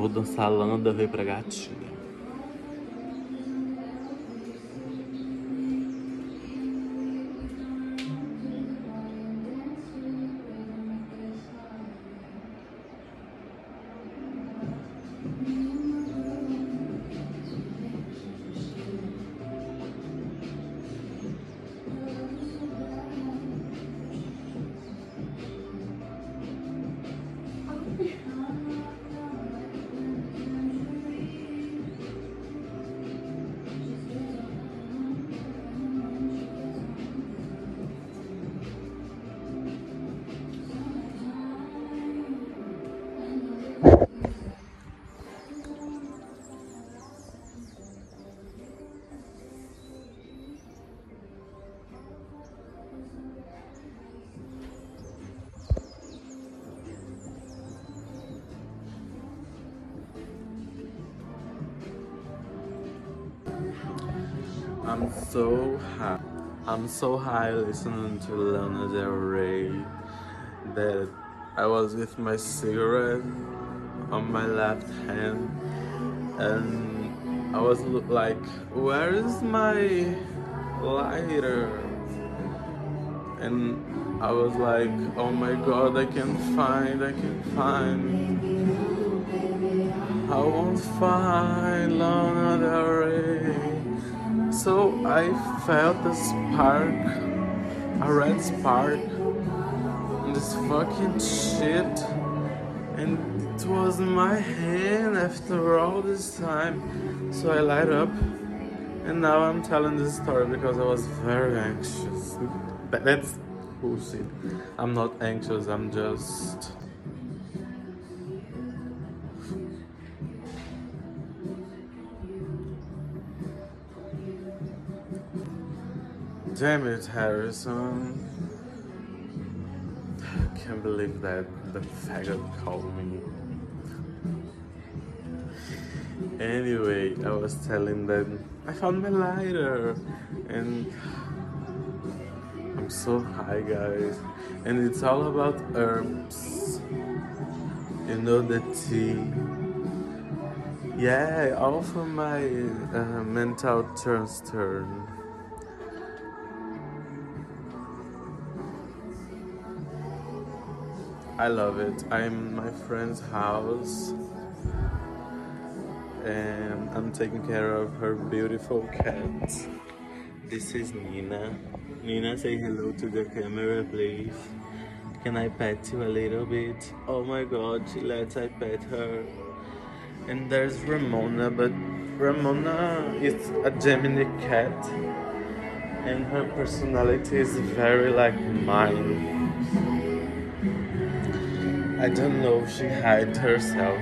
Vou dançar Lana Del Rey pra gatinha. I'm so high. I'm so high listening to Lana Del Rey that I was with my cigarette on my left hand and I was like, where is my lighter? And I was like, oh my god, I can't find, I can't find. I won't find Lana Del Rey. So I felt a spark, a red spark, in this fucking shit, and it was my hand after all this time. So I light up, and now I'm telling this story because I was very anxious. That, that's bullshit. I'm not anxious, I'm just. Damn it, Harrison. I can't believe that the faggot called me. Anyway, I was telling them I found my lighter and I'm so high, guys. And it's all about herbs. You know, the tea. Yeah, all for my uh, mental turns turn. I love it. I'm in my friend's house and I'm taking care of her beautiful cat. This is Nina. Nina, say hello to the camera, please. Can I pet you a little bit? Oh my god, she lets I pet her. And there's Ramona, but Ramona is a Gemini cat and her personality is very like mine. I don't know if she hid herself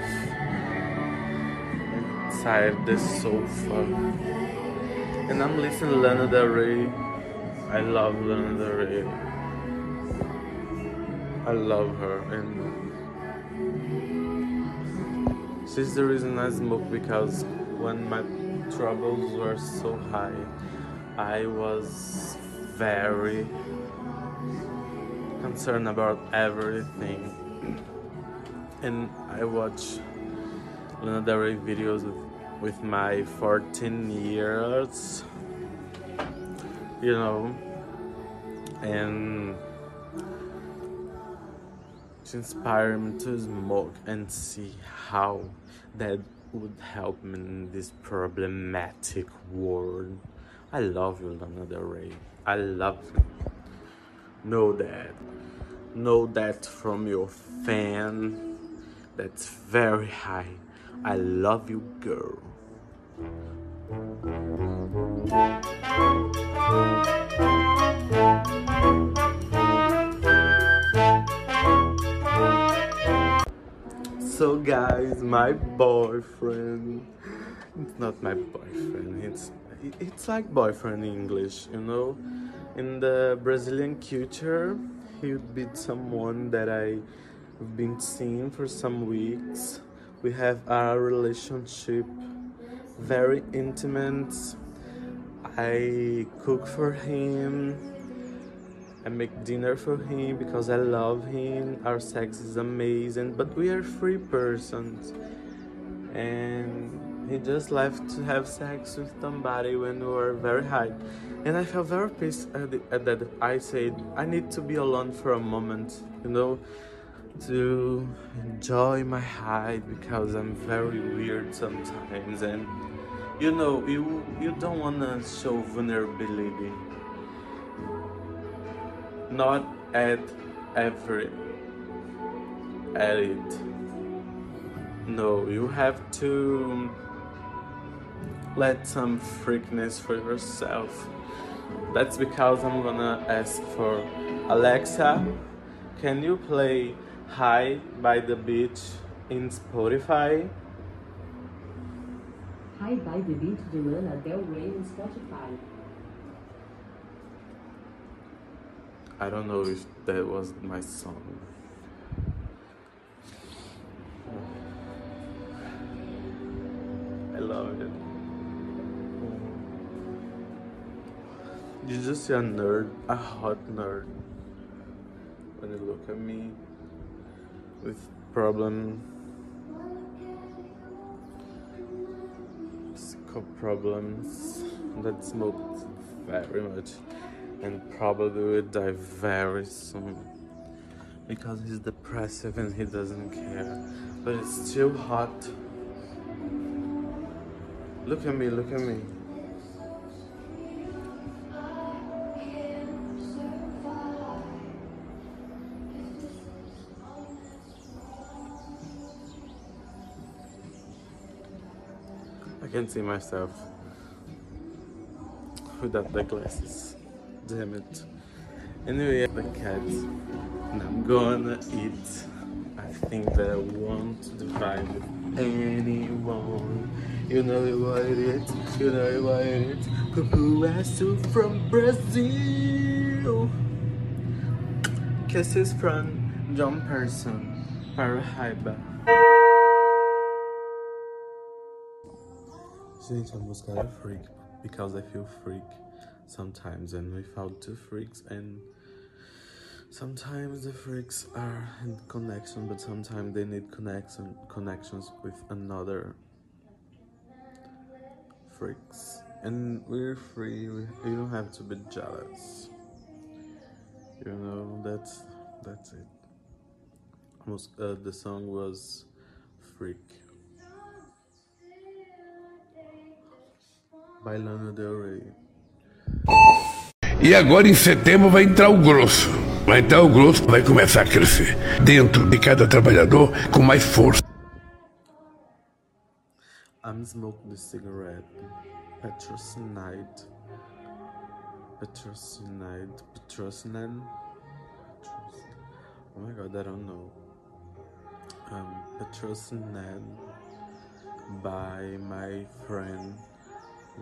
inside the sofa. And I'm listening to Lana Del Rey. I love Lana Del Rey. I love her and she's the reason I smoke because when my troubles were so high I was very concerned about everything and I watch Lana Del Rey videos with, with my 14 years, you know, and she inspired me to smoke and see how that would help me in this problematic world. I love you, Lana Del Rey. I love you. Know that. Know that from your fan that's very high. I love you, girl. So guys, my boyfriend, it's not my boyfriend, it's it's like boyfriend in English, you know? In the Brazilian culture, he would be someone that I We've been seeing for some weeks. We have our relationship very intimate. I cook for him. I make dinner for him because I love him. Our sex is amazing, but we are free persons. and he just left to have sex with somebody when we were very high. And I felt very pissed at, at that. I said, I need to be alone for a moment, you know, to enjoy my high because I'm very weird sometimes. And you know, you you don't wanna show vulnerability. Not at every edit. No, you have to let some freakness for yourself. That's because I'm gonna ask for Alexa, can you play High by the Beach in Spotify? High by the Beach de Lana Del Rey in Spotify. I don't know if that was my song. I love it. You're just a nerd, a hot nerd. When you look at me with problem, physical problems that smoked very much and probably will die very soon because he's depressive and he doesn't care. But it's still hot. Look at me, look at me. I can see myself without the glasses. Damn it. Anyway, the cat. And I'm gonna eat. I think that I won't divide with anyone. You know what it is, you know what it is. Cupuaçu from Brazil. Kisses from John Person. Paraiba. Gente, a música era freak because I feel freak sometimes and we found two freaks and sometimes the freaks are in connection but sometimes they need connection connections with another freaks. And we're free we, you don't have to be jealous. You know that's that's it. Uh, the song was freak by Lana Del Rey E agora em setembro vai entrar o grosso. Vai entrar o grosso, vai começar a crescer dentro de cada trabalhador com mais força. I'm smoking the cigarette. Patrocinate. Patrocinan. Patros- Oh my god, I don't know. Um, patrocinan by my friend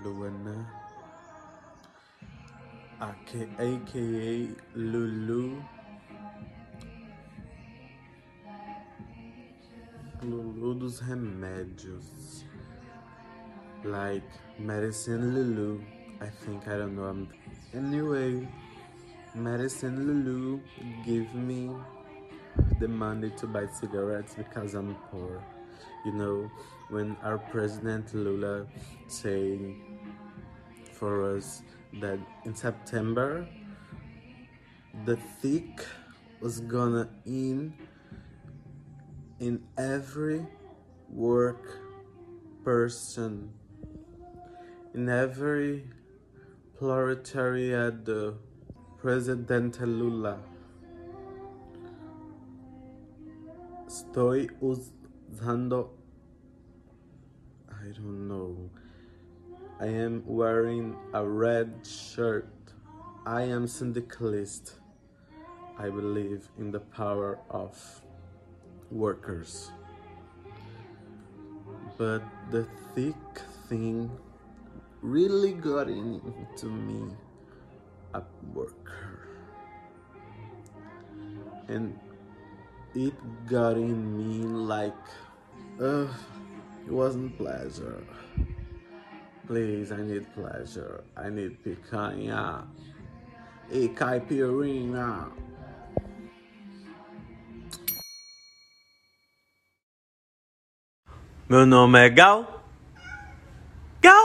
Luana, aka, Lulu. Lulu dos remédios. Like medicine Lulu. I think I don't know. Anyway. Medicine Lulu give me the money to buy cigarettes because I'm poor. You know, when our president Lula saying for us that in September the thick was gonna in in every work person in every proletariat president Lula. Estoy usando I don't know I am wearing a red shirt. I am syndicalist I believe in the power of workers. But the thick thing really got into me at work and it got in me like it wasn't pleasure please i need pleasure i need picanha e caipirinha Meu nome é Gal. Gal!